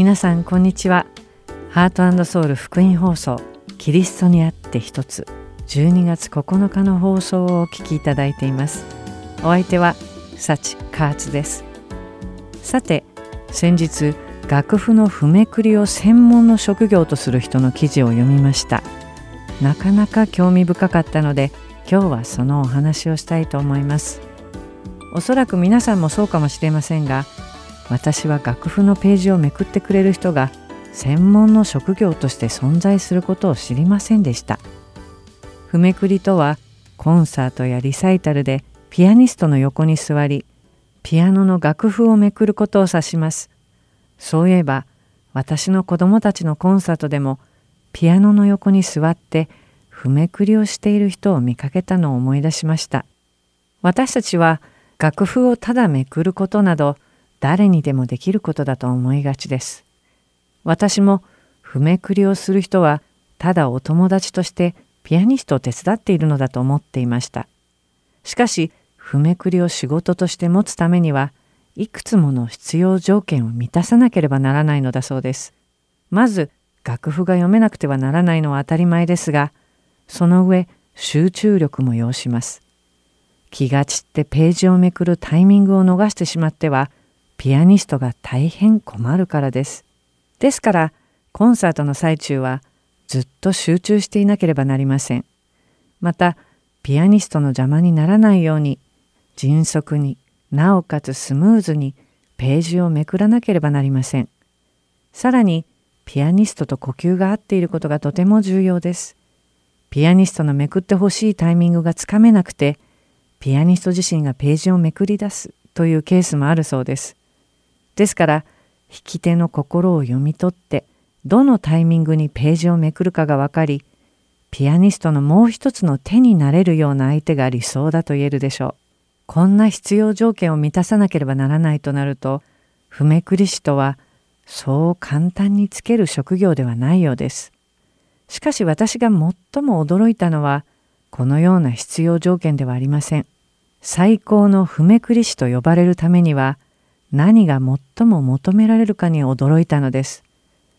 皆さんこんにちは。ハートソウル福音放送キリストにあって一つ12月9日の放送をお聞きいただいています。お相手は幸カーツです。さて先日楽譜の譜めくりを専門の職業とする人の記事を読みました。なかなか興味深かったので今日はそのお話をしたいと思います。おそらく皆さんもそうかもしれませんが私は楽譜のページをめくってくれる人が専門の職業として存在することを知りませんでした。譜めくりとはコンサートやリサイタルでピアニストの横に座りピアノの楽譜をめくることを指します。そういえば私の子供たちのコンサートでもピアノの横に座って譜めくりをしている人を見かけたのを思い出しました。私たちは楽譜をただめくることなど誰にでもできることだと思いがちです。私も譜めくりをする人はただお友達としてピアニストを手伝っているのだと思っていました。しかし譜めくりを仕事として持つためにはいくつもの必要条件を満たさなければならないのだそうです。まず楽譜が読めなくてはならないのは当たり前ですがその上集中力も要します。気が散ってページをめくるタイミングを逃してしまってはピアニストが大変困るからです。ですからコンサートの最中はずっと集中していなければなりません。またピアニストの邪魔にならないように迅速になおかつスムーズにページをめくらなければなりません。さらにピアニストと呼吸が合っていることがとても重要です。ピアニストのめくってほしいタイミングがつかめなくてピアニスト自身がページをめくり出すというケースもあるそうです。ですから弾き手の心を読み取ってどのタイミングにページをめくるかが分かりピアニストのもう一つの手になれるような相手が理想だと言えるでしょう。こんな必要条件を満たさなければならないとなると譜めくり師とはそう簡単につける職業ではないようです。しかし私が最も驚いたのはこのような必要条件ではありません。最高の譜めくり師と呼ばれるためには何が最も求められるかに驚いたのです。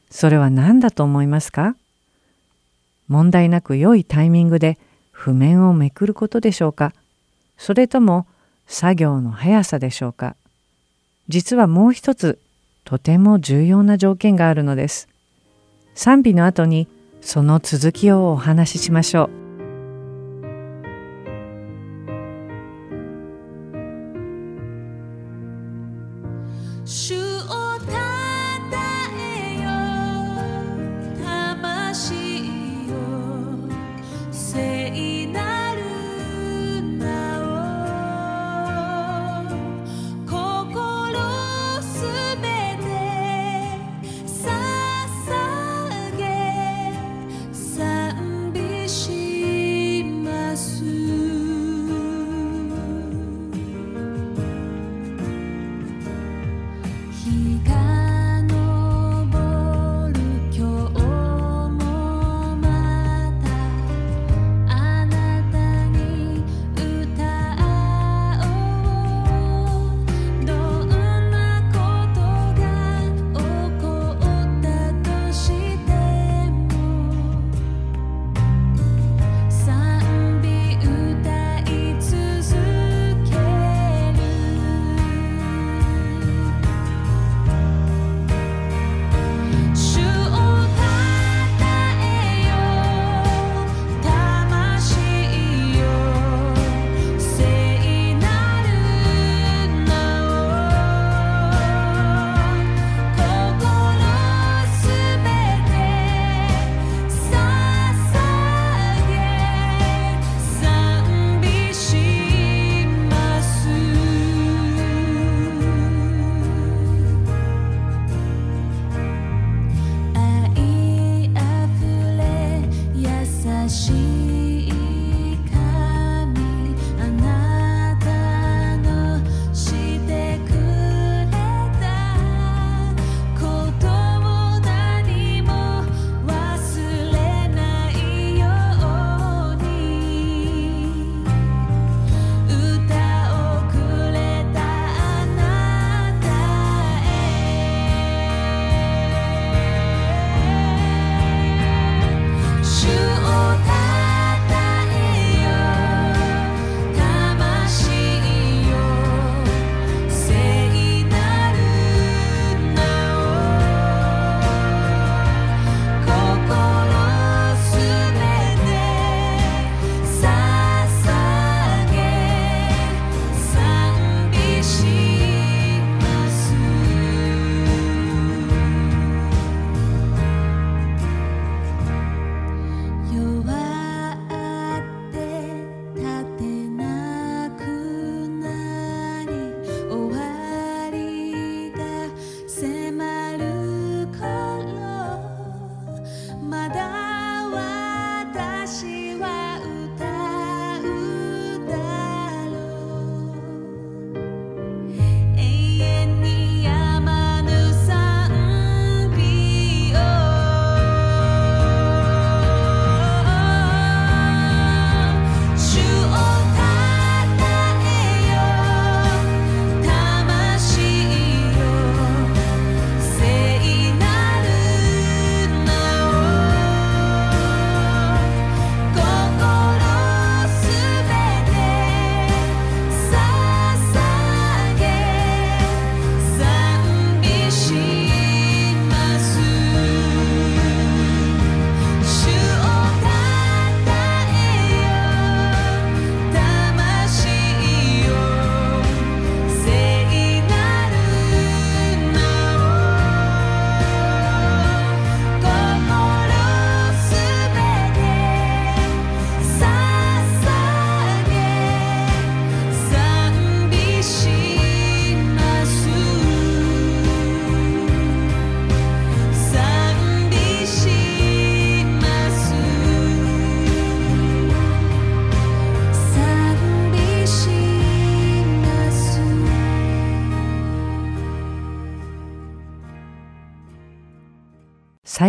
それは何だと思いますか？問題なく良いタイミングで譜面をめくることでしょうか？それとも作業の速さでしょうか？実はもう一つとても重要な条件があるのです。賛美の後にその続きをお話ししましょう。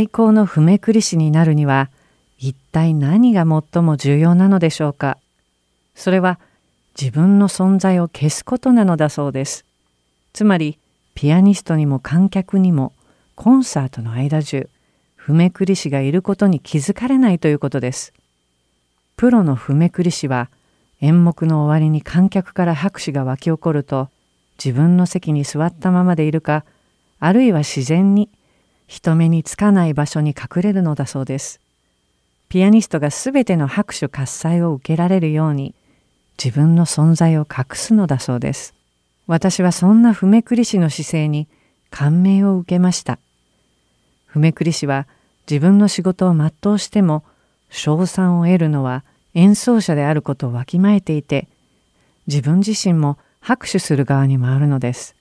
最高の不めくり師になるには一体何が最も重要なのでしょうか？それは自分の存在を消すことなのだそうです。つまりピアニストにも観客にもコンサートの間中不めくり師がいることに気づかれないということです。プロの不めくり師は演目の終わりに観客から拍手が沸き起こると自分の席に座ったままでいるかあるいは自然に人目につかない場所に隠れるのだそうです。ピアニストが全ての拍手喝采を受けられるように自分の存在を隠すのだそうです。私はそんな不めくり師の姿勢に感銘を受けました。不めくり師は自分の仕事を全うしても賞賛を得るのは演奏者であることをわきまえていて自分自身も拍手する側に回るのです。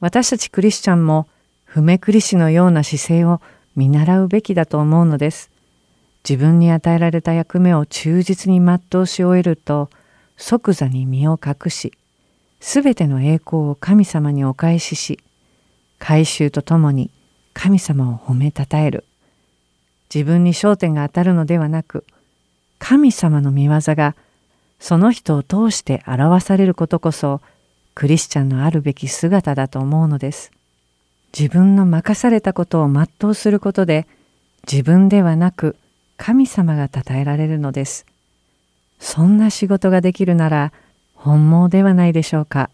私たちクリスチャンも不めくり師のような姿勢を見習うべきだと思うのです。自分に与えられた役目を忠実に全うし終えると即座に身を隠しすべての栄光を神様にお返しし改宗とともに神様を褒めたたえる自分に焦点が当たるのではなく神様の御業がその人を通して表されることこそクリスチャンのあるべき姿だと思うのです。自分の任されたことを全うすることで自分ではなく神様が称えられるのです。そんな仕事ができるなら本望ではないでしょうか。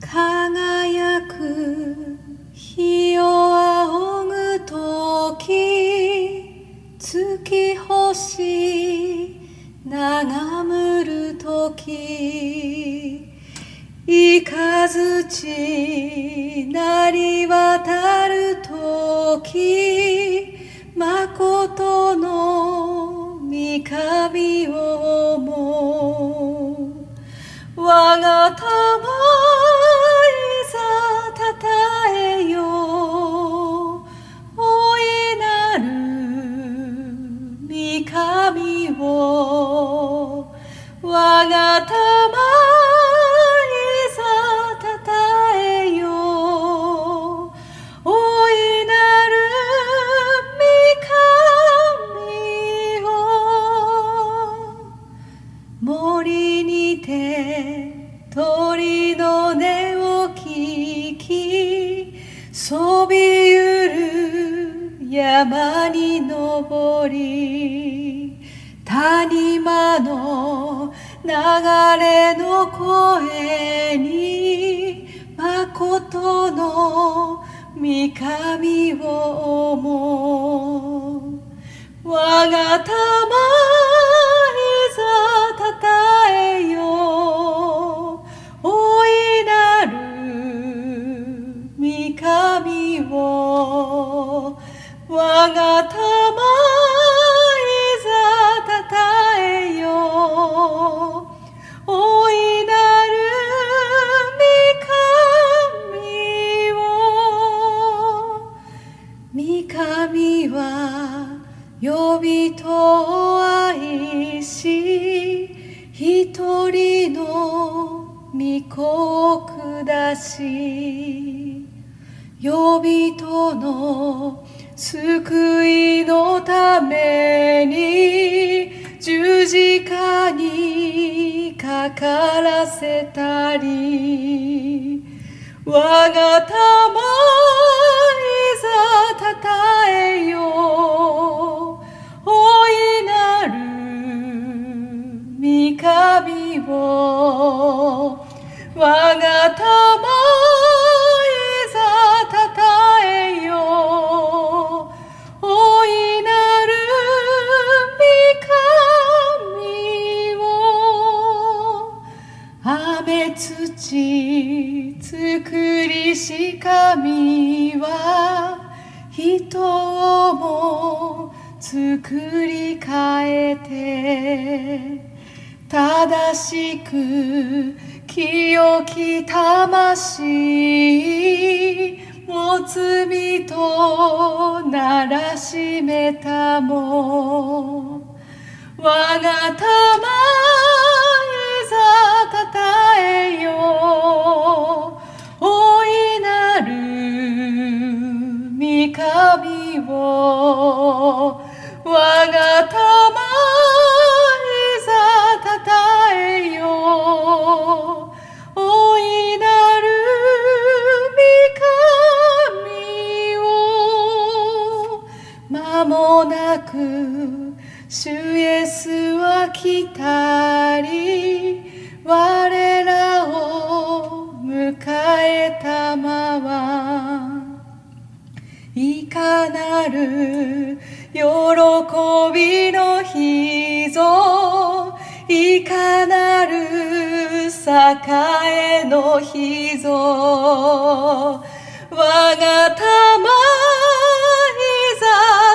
輝く日を仰ぐとき月星眺むるときいかずちなり渡るときまことの三上をも我が玉いざたたえよ。大いなる三上を我が玉鳥の音を聞きそびゆる山に登り谷間の流れの声に誠の三上を思う。我が玉子を下し呼びとの救いのために十字架にかからせたり我が玉いざたたえよ大いなる三上を我が玉いざたたえよ大いなる三神を。雨土作りし神は人をも作り変えて正しく清き魂持つ身とならしめたも我が玉いざたたえよ大いなる三神を我が魂ざたたえよ。間もなく主イエスは来たり我らを迎えたまはいかなる喜びの日ぞ。いかなる栄の日ぞ我が魂いざ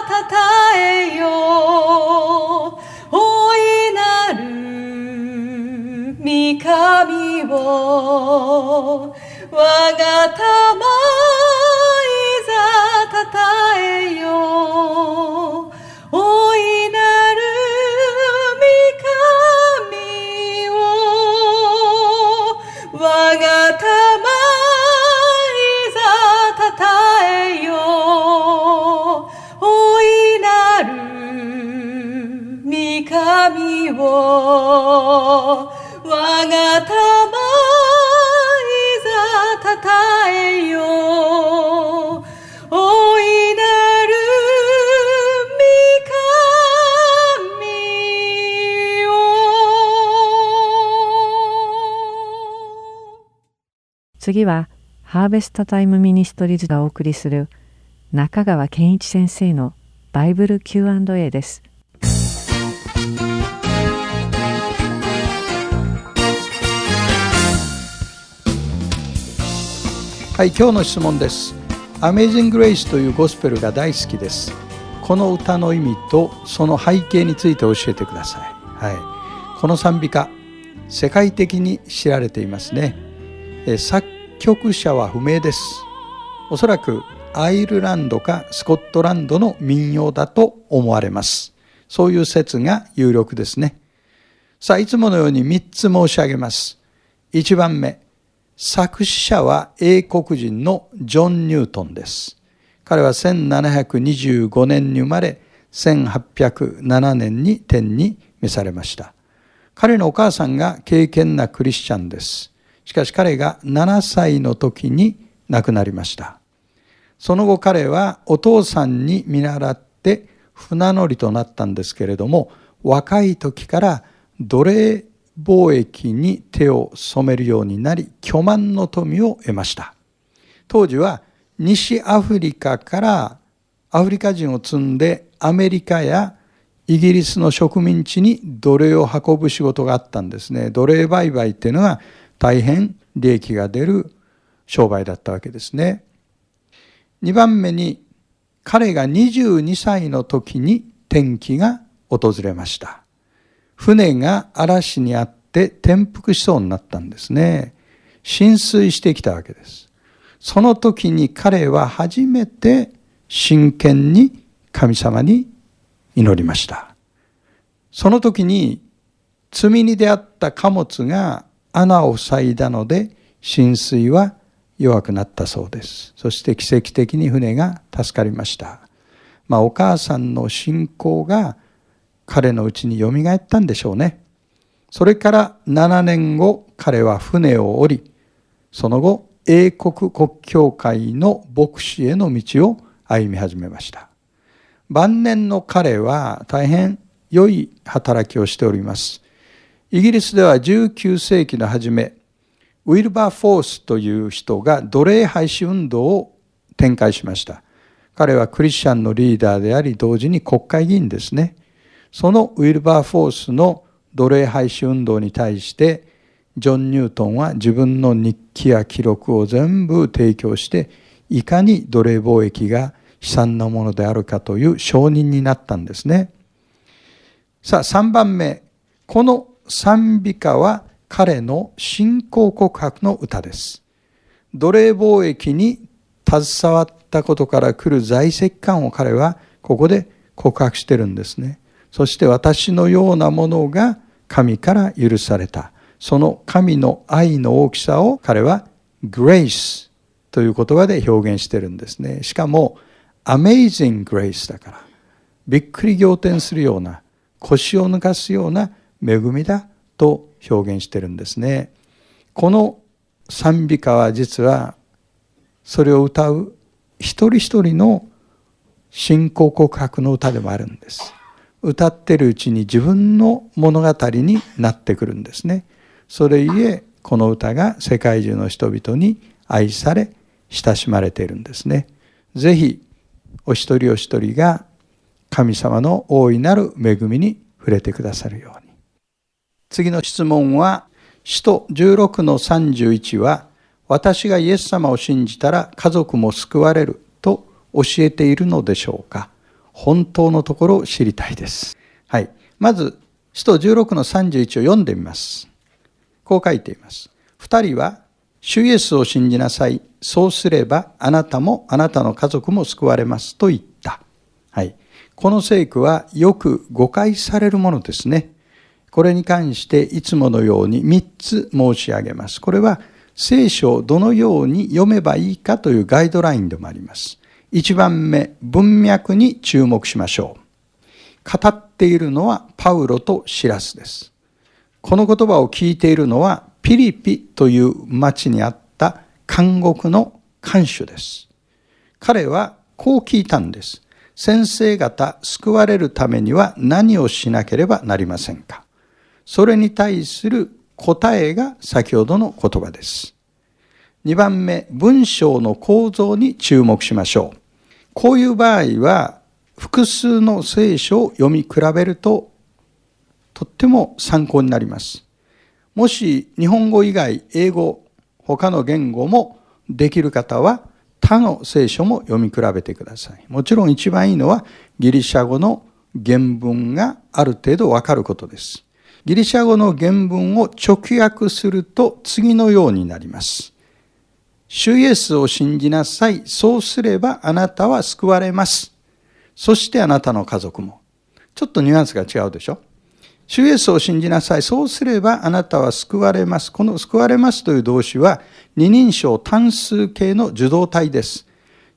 たたえよ大いなる御神を。我が魂いざたたえよ大い我が魂いざたたえよ大いなる御神を次はハーベストタイムミニストリーズがお送りする中川健一先生のバイブル Q&A です。はい、今日の質問です。Amazing Grace というゴスペルが大好きです。この歌の意味とその背景について教えてください。はい、この賛美歌、世界的に知られていますね。え作曲者は不明です。おそらくアイルランドかスコットランドの民謡だと思われます。そういう説が有力ですね。さあ、いつものように3つ申し上げます。1番目、作詞者は英国人のジョン・ニュートンです。彼は1725年に生まれ、1807年に天に召されました。彼のお母さんが敬虔なクリスチャンです。しかし彼が7歳の時に亡くなりました。その後彼はお父さんに見習って船乗りとなったんですけれども、若い時から奴隷貿易に手を染めるようになり、巨万の富を得ました。当時は西アフリカからアフリカ人を積んでアメリカやイギリスの植民地に奴隷を運ぶ仕事があったんですね。奴隷売買っていうのは大変利益が出る商売だったわけですね。2番目に彼が22歳の時に転機が訪れました。船が嵐にあって転覆しそうになったんですね。浸水してきたわけです。その時に彼は初めて真剣に神様に祈りました。その時に罪に出会った貨物が穴を塞いだので浸水は弱くなったそうです。そして奇跡的に船が助かりました。まあお母さんの信仰が彼のうちによみがえったんでしょうね。それから7年後彼は船を降り、その後英国国教会の牧師への道を歩み始めました。晩年の彼は大変良い働きをしております。イギリスでは19世紀の初め、ウィルバー・フォースという人が奴隷廃止運動を展開しました。彼はクリスチャンのリーダーであり、同時に国会議員ですね。そのウィルバー・フォースの奴隷廃止運動に対して、ジョン・ニュートンは自分の日記や記録を全部提供して、いかに奴隷貿易が悲惨なものであるかという証人になったんですね。さあ、3番目。この賛美歌は彼の信仰告白の歌です。奴隷貿易に携わったことから来る在籍感を彼はここで告白してるんですね。そして私のようなものが神から許された。その神の愛の大きさを彼は grace という言葉で表現してるんですね。しかもアメイジング・グレイスだからびっくり仰天するような腰を抜かすような恵みだと表現してるんですね。この賛美歌は実はそれを歌う一人一人の信仰告白の歌でもあるんです。歌ってるうちに自分の物語になってくるんですね。それゆえこの歌が世界中の人々に愛され親しまれているんですね。ぜひお一人お一人が神様の大いなる恵みに触れてくださるように。次の質問は、使徒16の31は、私がイエス様を信じたら家族も救われると教えているのでしょうか？本当のところを知りたいです。はい。まず、使徒16の31を読んでみます。こう書いています。二人は、主イエスを信じなさい。そうすれば、あなたもあなたの家族も救われますと言った。はい。この聖句はよく誤解されるものですね。これに関していつものように3つ申し上げます。これは聖書をどのように読めばいいかというガイドラインでもあります。1番目、文脈に注目しましょう。語っているのはパウロとシラスです。この言葉を聞いているのはピリピという町にあった監獄の看守です。彼はこう聞いたんです。先生方救われるためには何をしなければなりませんかそれに対する答えが先ほどの言葉です。2番目、文章の構造に注目しましょう。こういう場合は、複数の聖書を読み比べると、とっても参考になります。もし日本語以外、英語、他の言語もできる方は、他の聖書も読み比べてください。もちろん一番いいのはギリシャ語の原文がある程度わかることです。ギリシャ語の原文を直訳すると次のようになります。主イエスを信じなさい。そうすればあなたは救われます。そしてあなたの家族も。ちょっとニュアンスが違うでしょ主イエスを信じなさい。そうすればあなたは救われます。この救われますという動詞は二人称単数形の受動体です。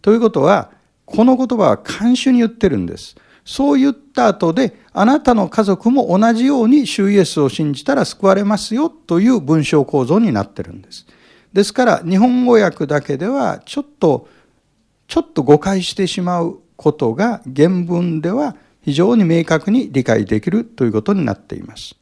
ということは、この言葉は監修に言ってるんです。そう言った後で、あなたの家族も同じように主イエスを信じたら救われますよという文章構造になってるんです。ですから、日本語訳だけではちょっと、ちょっと誤解してしまうことが原文では非常に明確に理解できるということになっています。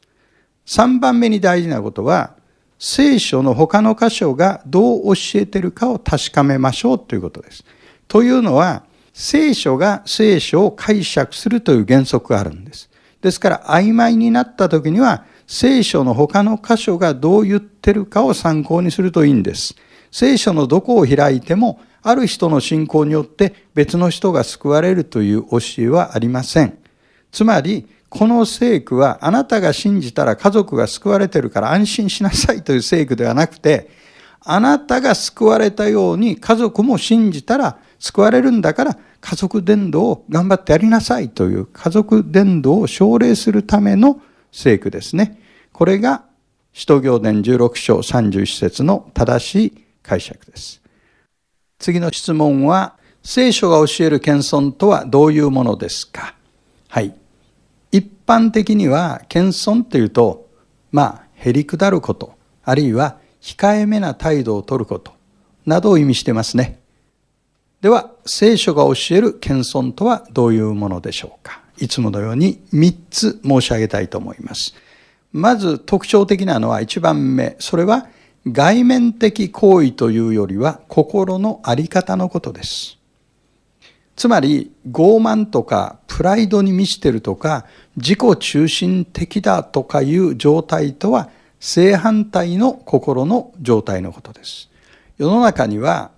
3番目に大事なことは、聖書の他の箇所がどう教えているかを確かめましょうということです。というのは、聖書が聖書を解釈するという原則があるんです。ですから曖昧になった時には聖書の他の箇所がどう言ってるかを参考にするといいんです。聖書のどこを開いてもある人の信仰によって別の人が救われるという教えはありません。つまり、この聖句はあなたが信じたら家族が救われてるから安心しなさいという聖句ではなくて、あなたが救われたように家族も信じたら救われるんだから家族伝道を頑張ってやりなさいという家族伝道を奨励するための聖句ですね。これが使徒行伝16章31節の正しい解釈です。次の質問は、聖書が教える謙遜とはどういうものですか？はい。一般的には謙遜というと、まあ、へりくだること、あるいは控えめな態度をとること、などを意味してますね。では、聖書が教える謙遜とはどういうものでしょうか？いつものように3つ申し上げたいと思います。まず特徴的なのは1番目、それは外面的行為というよりは心のあり方のことです。つまり傲慢とかプライドに満ちてるとか自己中心的だとかいう状態とは正反対の心の状態のことです。世の中には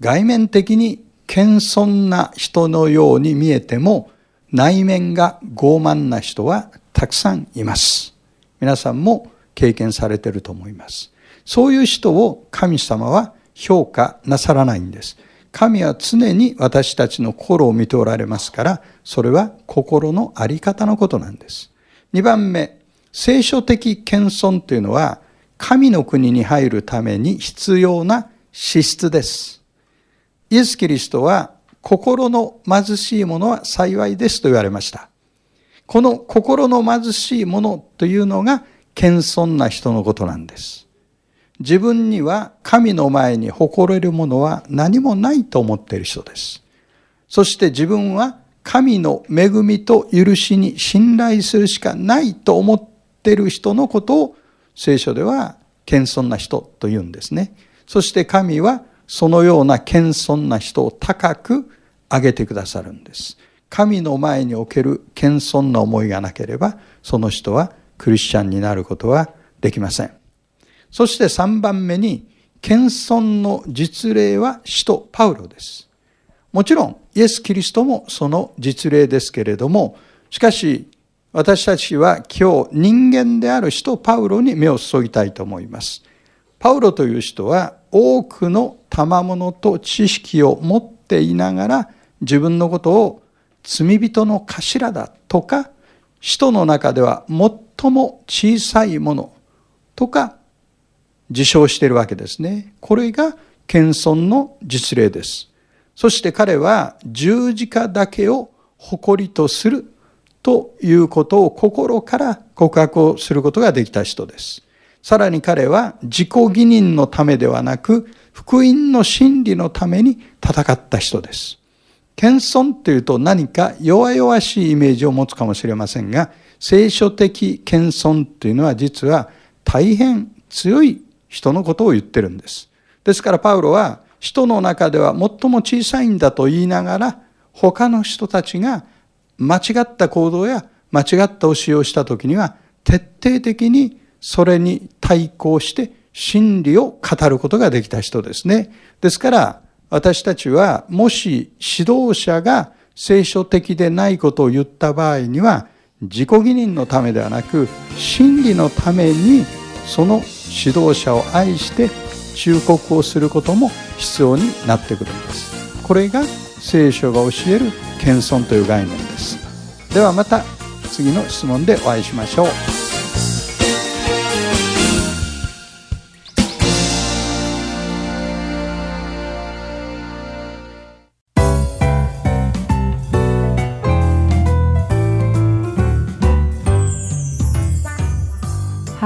外面的に謙遜な人のように見えても内面が傲慢な人はたくさんいます。皆さんも経験されていると思います。そういう人を神様は評価なさらないんです。神は常に私たちの心を見ておられますから、それは心のあり方のことなんです。二番目、聖書的謙遜というのは、神の国に入るために必要な資質です。イエス・キリストは心の貧しい者は幸いですと言われました。この心の貧しい者というのが謙遜な人のことなんです。自分には神の前に誇れるものは何もないと思っている人です。そして自分は神の恵みと許しに信頼するしかないと思っている人のことを聖書では謙遜な人と言うんですね。そして神はそのような謙遜な人を高く上げてくださるんです。神の前における謙遜な思いがなければ、その人はクリスチャンになることはできません。そして3番目に、謙遜の実例は使徒パウロです。もちろん、イエス・キリストもその実例ですけれども、しかし、私たちは今日人間である使徒パウロに目を注ぎたいと思います。パウロという人は多くの賜物と知識を持っていながら自分のことを罪人の頭だとか使徒の中では最も小さいものとか自称しているわけですね。これが謙遜の実例です。そして彼は十字架だけを誇りとするということを心から告白をすることができた人です。さらに彼は自己義認のためではなく、福音の真理のために戦った人です。謙遜というと何か弱々しいイメージを持つかもしれませんが、聖書的謙遜というのは実は大変強い人のことを言ってるんです。ですからパウロは人の中では最も小さいんだと言いながら、他の人たちが間違った行動や間違った教えをした時には徹底的にそれに対抗して真理を語ることができた人ですね。ですから、私たちは、もし指導者が聖書的でないことを言った場合には、自己義認のためではなく、真理のために、その指導者を愛して忠告をすることも必要になってくるんです。これが聖書が教える謙遜という概念です。ではまた次の質問でお会いしましょう。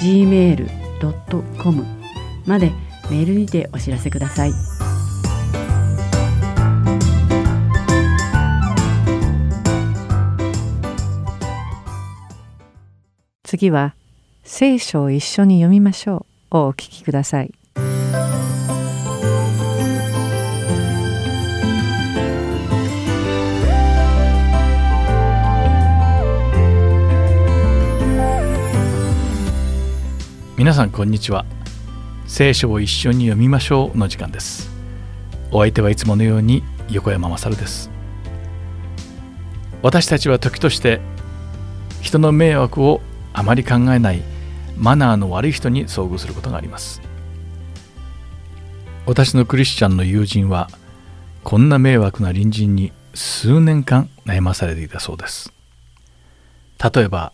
gmail.com までメールにてお知らせください。次は聖書を一緒に読みましょうをお聞きください。皆さんこんにちは。聖書を一緒に読みましょうの時間です。お相手はいつものように横山勝です。私たちは時として人の迷惑をあまり考えないマナーの悪い人に遭遇することがあります。私のクリスチャンの友人はこんな迷惑な隣人に数年間悩まされていたそうです。例えば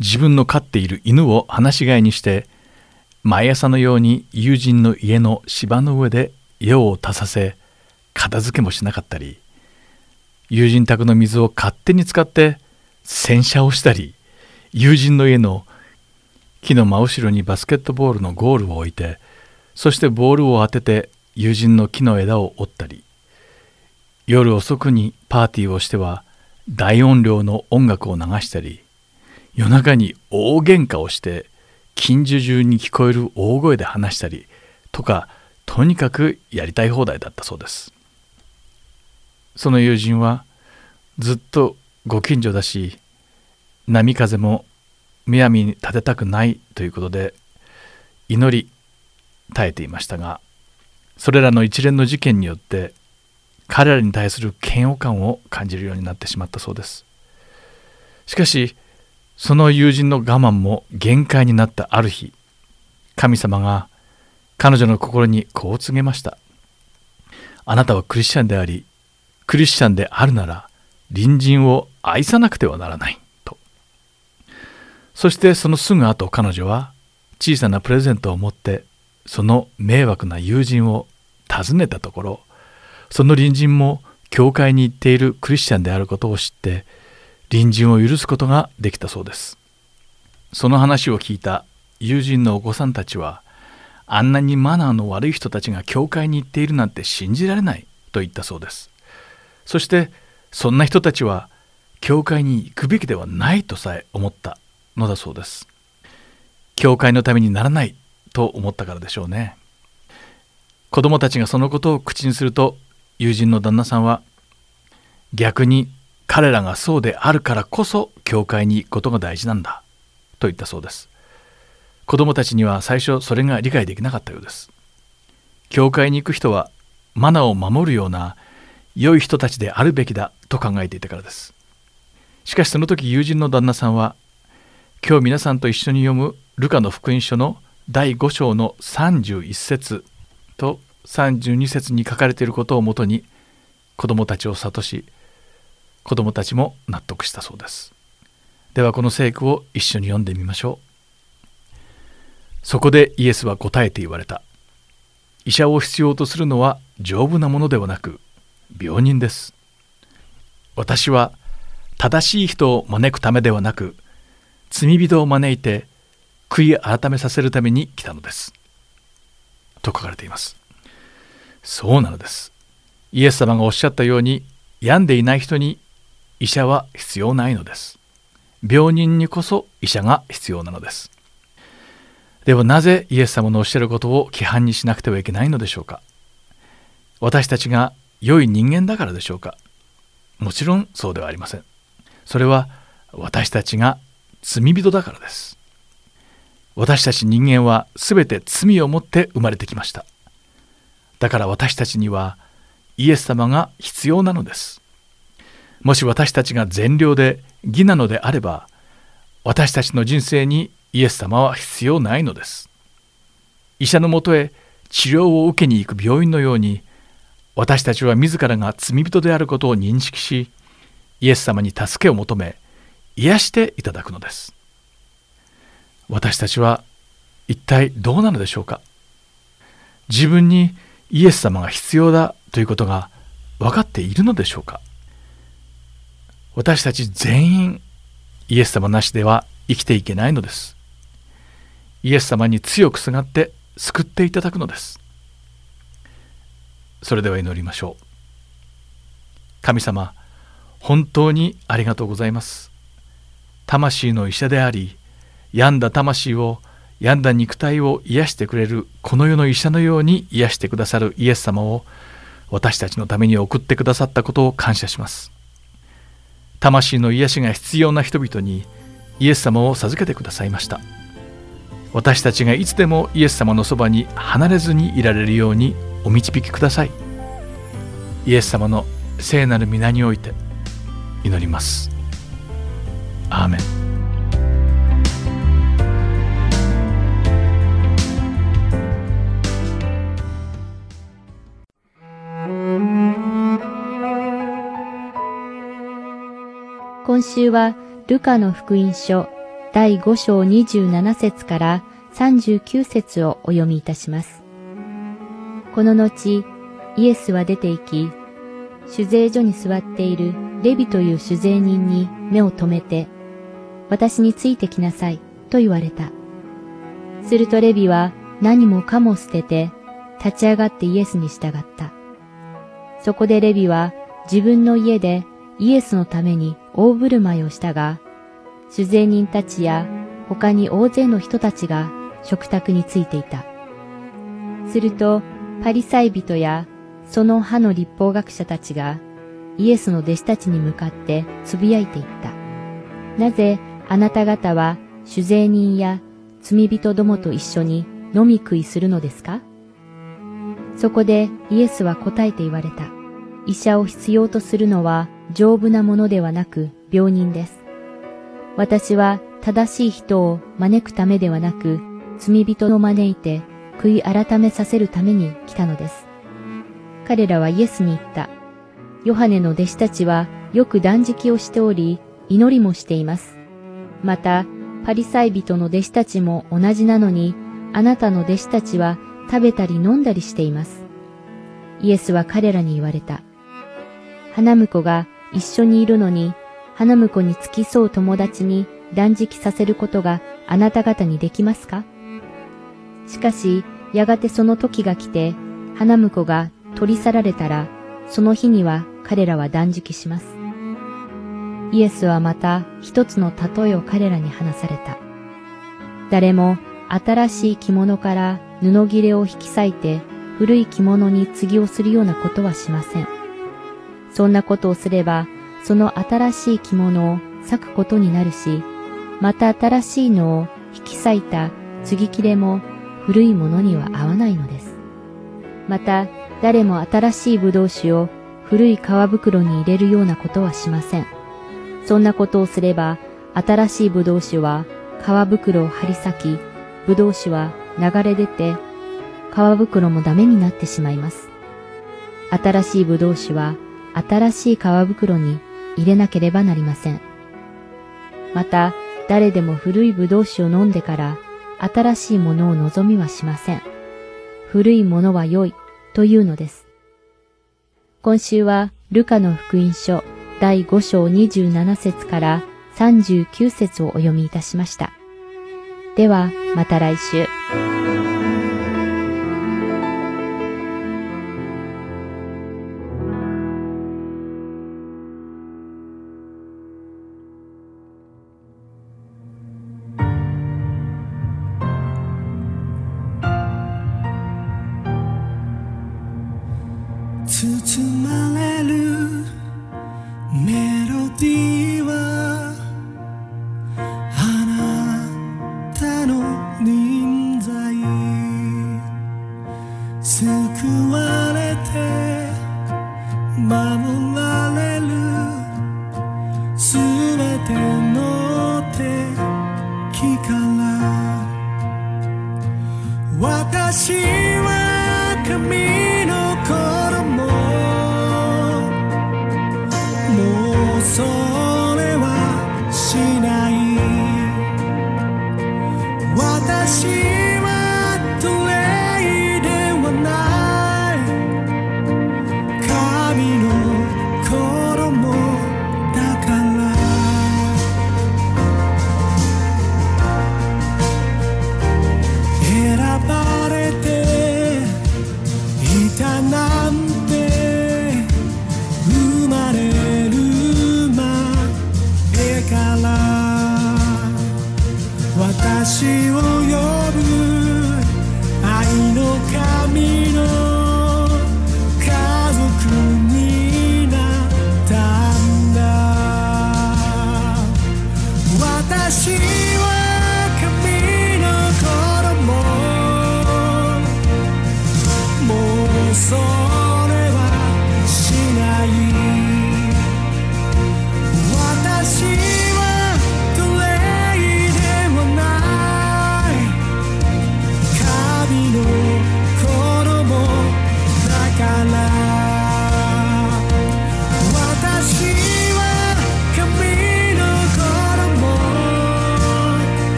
自分の飼っている犬を放し飼いにして毎朝のように友人の家の芝の上で用を足させ片付けもしなかったり友人宅の水を勝手に使って洗車をしたり友人の家の木の真後ろにバスケットボールのゴールを置いてそしてボールを当てて友人の木の枝を折ったり夜遅くにパーティーをしては大音量の音楽を流したり夜中に大喧嘩をして近所中に聞こえる大声で話したりとかとにかくやりたい放題だったそうです。その友人はずっとご近所だし波風もむやみに立てたくないということで祈り耐えていましたがそれらの一連の事件によって彼らに対する嫌悪感を感じるようになってしまったそうです。しかしその友人の我慢も限界になったある日神様が彼女の心にこう告げました。あなたはクリスチャンでありクリスチャンであるなら隣人を愛さなくてはならないと。そしてそのすぐ後彼女は小さなプレゼントを持ってその迷惑な友人を訪ねたところその隣人も教会に行っているクリスチャンであることを知って隣人を許すことができたそうです。その話を聞いた友人のお子さんたちはあんなにマナーの悪い人たちが教会に行っているなんて信じられないと言ったそうです。そしてそんな人たちは教会に行くべきではないとさえ思ったのだそうです教会のためにならないと思ったからでしょうね。子供たちがそのことを口にすると友人の旦那さんは逆に彼らがそうであるからこそ教会に行くことが大事なんだと言ったそうです。子供たちには最初それが理解できなかったようです。教会に行く人はマナーを守るような良い人たちであるべきだと考えていたからです。しかしその時友人の旦那さんは今日皆さんと一緒に読むルカの福音書の第5章の31節と32節に書かれていることをもとに子供たちを諭し子供たちも納得したそうです。ではこの聖句を一緒に読んでみましょう。そこでイエスは答えて言われた。医者を必要とするのは丈夫なものではなく病人です。私は正しい人を招くためではなく罪人を招いて悔い改めさせるために来たのです。と書かれています。そうなのです。イエス様がおっしゃったように病んでいない人に医者は必要ないのです。病人にこそ医者が必要なのです。ではなぜイエス様のおっしゃることを規範にしなくてはいけないのでしょうか。私たちが良い人間だからでしょうか。もちろんそうではありません。それは私たちが罪人だからです。私たち人間は全て罪を持って生まれてきました。だから私たちにはイエス様が必要なのです。もし私たちが善良で義なのであれば私たちの人生にイエス様は必要ないのです。医者のもとへ治療を受けに行く病院のように私たちは自らが罪人であることを認識しイエス様に助けを求め癒していただくのです。私たちは一体どうなのでしょうか。自分にイエス様が必要だということが分かっているのでしょうか。私たち全員イエス様なしでは生きていけないのです。イエス様に強くすがって救っていただくのです。それでは祈りましょう。神様本当にありがとうございます。魂の医者であり病んだ魂を病んだ肉体を癒してくれるこの世の医者のように癒してくださるイエス様を私たちのために送ってくださったことを感謝します。魂の癒しが必要な人々にイエス様を授けてくださいました。私たちがいつでもイエス様のそばに離れずにいられるようにお導きください。イエス様の聖なる皆において祈ります。アーメン。今週はルカの福音書第5章27節から39節をお読みいたします。この後、イエスは出て行き、酒税所に座っているレビという酒税人に目を留めて、私についてきなさいと言われた。するとレビは何もかも捨てて立ち上がってイエスに従った。そこでレビは自分の家でイエスのために大振る舞いをしたが、主税人たちや他に大勢の人たちが食卓についていた。すると、パリサイ人やその派の立法学者たちがイエスの弟子たちに向かってつぶやいていった。なぜあなた方は主税人や罪人どもと一緒に飲み食いするのですか？そこでイエスは答えて言われた。医者を必要とするのは丈夫なものではなく病人です。私は正しい人を招くためではなく、罪人を招いて悔い改めさせるために来たのです。彼らはイエスに言った。ヨハネの弟子たちはよく断食をしており、祈りもしています。また、パリサイ人の弟子たちも同じなのに、あなたの弟子たちは食べたり飲んだりしています。イエスは彼らに言われた。花婿が一緒にいるのに、花婿に付き添う友達に断食させることがあなた方にできますか？しかし、やがてその時が来て、花婿が取り去られたら、その日には彼らは断食します。イエスはまた一つの例えを彼らに話された。誰も新しい着物から布切れを引き裂いて古い着物に継ぎをするようなことはしません。そんなことをすれば、その新しい着物を裂くことになるし、また新しいのを引き裂いた継ぎ切れも古いものには合わないのです。また、誰も新しい葡萄酒を古い皮袋に入れるようなことはしません。そんなことをすれば、新しい葡萄酒は皮袋を張り裂き、葡萄酒は流れ出て、皮袋もダメになってしまいます。新しい葡萄酒は新しい皮袋に入れなければなりません。また、誰でも古い葡萄酒を飲んでから新しいものを望みはしません。古いものは良いというのです。今週はルカの福音書第5章27節から39節をお読みいたしました。では、また来週。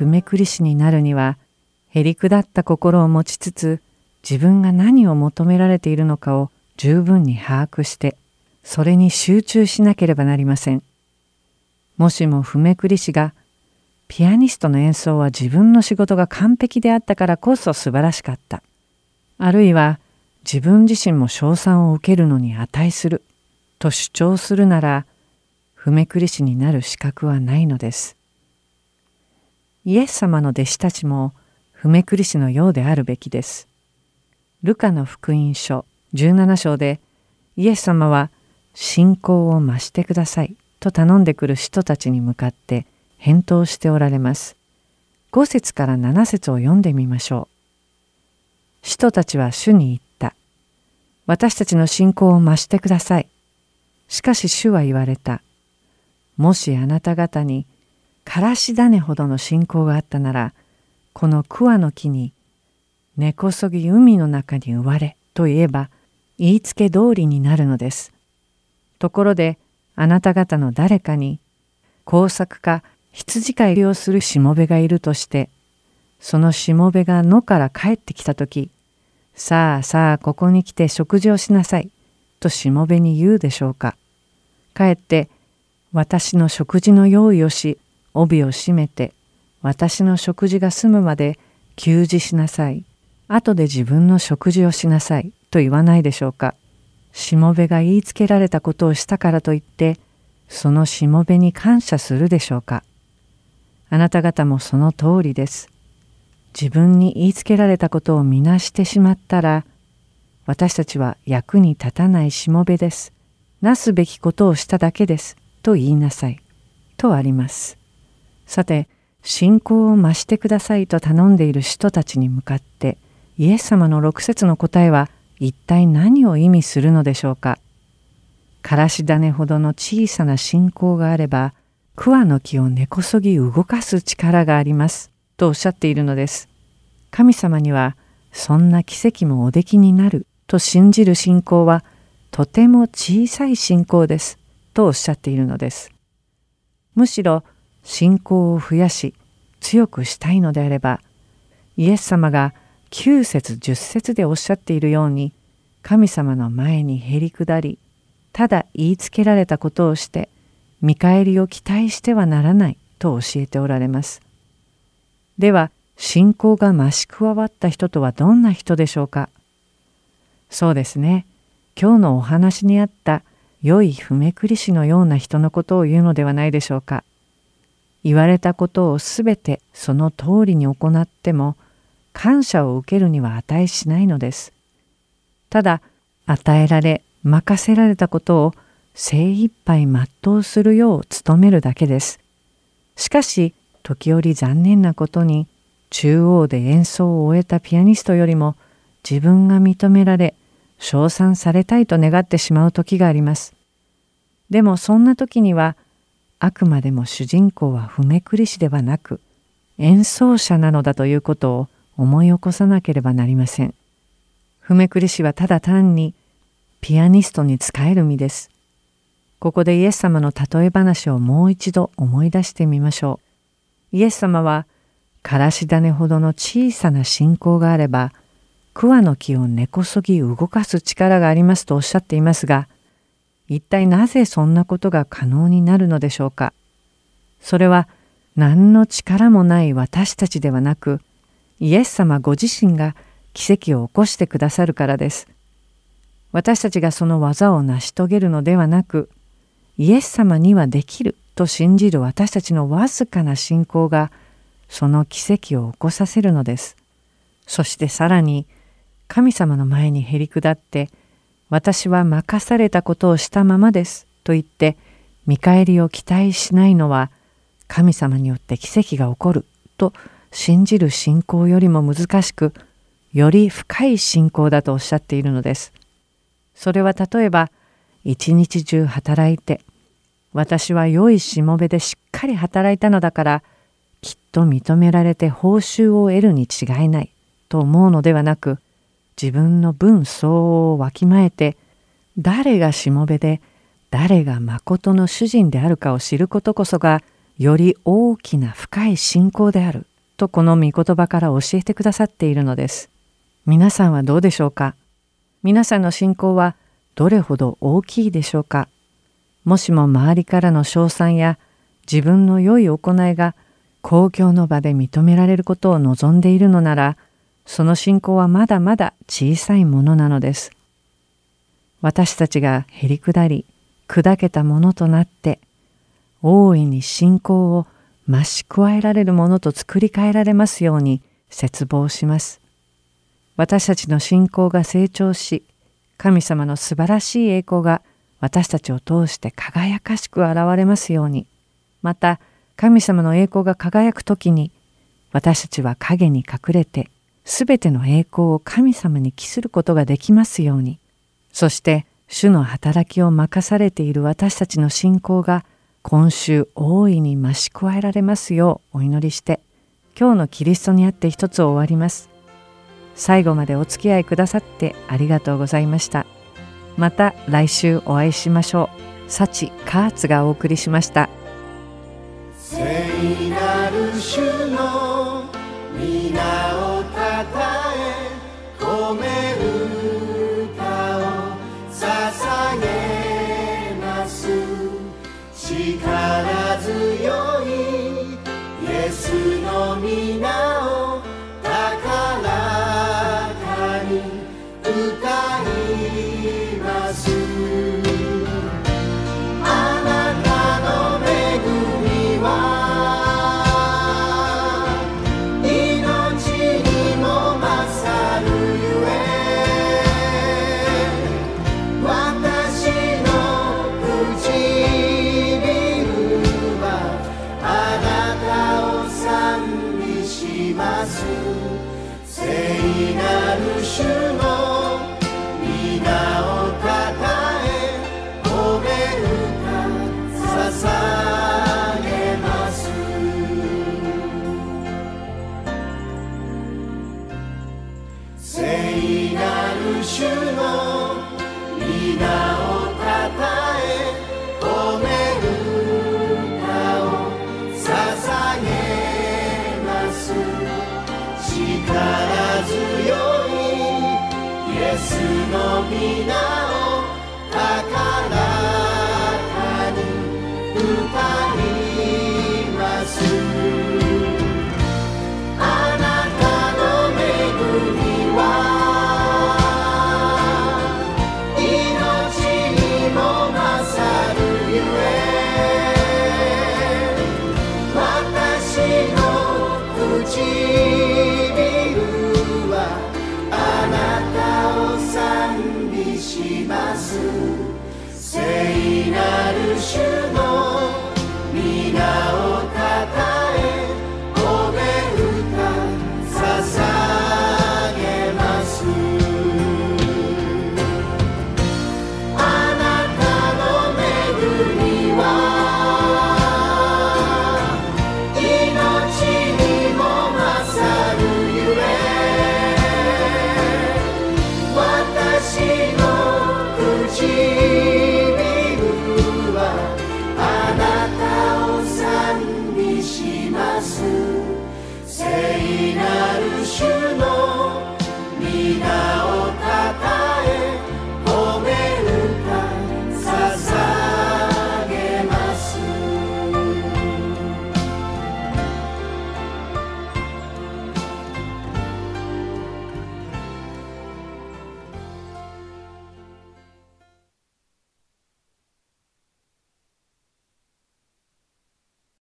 い譜めくり師になるにはへりくだった心を持ちつつ自分が何を求められているのかを十分に把握してそれに集中しなければなりません。もしも譜めくり師がピアニストの演奏は自分の仕事が完璧であったからこそ素晴らしかった。あるいは自分自身も称賛を受けるのに値すると主張するなら譜めくり師になる資格はないのです。イエス様の弟子たちも譜めくり師のようであるべきです。ルカの福音書17章でイエス様は信仰を増してくださいと頼んでくる人たちに向かって返答しておられます。5節から7節を読んでみましょう。人たちは主に言った。私たちの信仰を増してください。しかし主は言われた。もしあなた方にからし種ほどの信仰があったならこの桑の木に根こそぎ海の中に植われと言えば言いつけ通りになるのです。ところであなた方の誰かに工作か羊飼いをするしもべがいるとしてそのしもべが野から帰ってきた時さあさあここに来て食事をしなさいとしもべに言うでしょうか。帰って私の食事の用意をし帯を締めて私の食事が済むまで給仕しなさい。後で自分の食事をしなさい。と言わないでしょうか。しもべが言いつけられたことをしたからといってそのしもべに感謝するでしょうか。あなた方もその通りです。自分に言いつけられたことをみなしてしまったら私たちは役に立たないしもべです。なすべきことをしただけです。と言いなさい。とあります。さて、信仰を増してくださいと頼んでいる人たちに向かってイエス様の六節の答えは一体何を意味するのでしょうか？からし種ほどの小さな信仰があれば桑の木を根こそぎ動かす力がありますとおっしゃっているのです。神様にはそんな奇跡もおできになると信じる信仰はとても小さい信仰です。とおっしゃっているのです。むしろ信仰を増やし強くしたいのであればイエス様が9節10節でおっしゃっているように神様の前にへり下りただ言いつけられたことをして見返りを期待してはならないと教えておられます。では信仰が増し加わった人とはどんな人でしょうか？そうですね今日のお話にあった良い譜めくり師のような人のことを言うのではないでしょうか？言われたことをすべてその通りに行っても感謝を受けるには値しないのです。ただ与えられ任せられたことを精一杯全うするよう努めるだけです。しかし時折残念なことに中央で演奏を終えたピアニストよりも自分が認められ称賛されたいと願ってしまう時があります。でもそんな時にはあくまでも主人公は譜めくり師ではなく演奏者なのだということを思い起こさなければなりません。譜めくり師はただ単にピアニストに仕える身です。ここでイエス様の例え話をもう一度思い出してみましょう。イエス様はからし種ほどの小さな信仰があれば桑の木を根こそぎ動かす力がありますとおっしゃっていますが、一体なぜそんなことが可能になるのでしょうか？それは何の力もない私たちではなく、イエス様ご自身が奇跡を起こしてくださるからです。私たちがその技を成し遂げるのではなく、イエス様にはできると信じる私たちのわずかな信仰がその奇跡を起こさせるのです。そしてさらに神様の前にへり下って私は任されたことをしたままですと言って見返りを期待しないのは神様によって奇跡が起こると信じる信仰よりも難しくより深い信仰だとおっしゃっているのです。それは例えば一日中働いて私は良いしもべでしっかり働いたのだからきっと認められて報酬を得るに違いないと思うのではなく自分の分相応をわきまえて誰がしもべで誰がまことの主人であるかを知ることこそがより大きな深い信仰であるとこの御言葉から教えてくださっているのです。皆さんはどうでしょうか？皆さんの信仰はどれほど大きいでしょうか？もしも周りからの称賛や自分の良い行いが公共の場で認められることを望んでいるのならその信仰はまだまだ小さいものなのです。私たちがへりくだり砕けたものとなって大いに信仰を増し加えられるものと作り変えられますように切望します。私たちの信仰が成長し神様の素晴らしい栄光が私たちを通して輝かしく現れますようにまた神様の栄光が輝く時に私たちは影に隠れてすべての栄光を神様に帰することができますようにそして主の働きを任されている私たちの信仰が今週大いに増し加えられますようお祈りして今日のキリストにあって一つ終わります。最後までお付き合いくださってありがとうございました。また来週お会いしましょう。幸カーツがお送りしました。聖なる主の皆を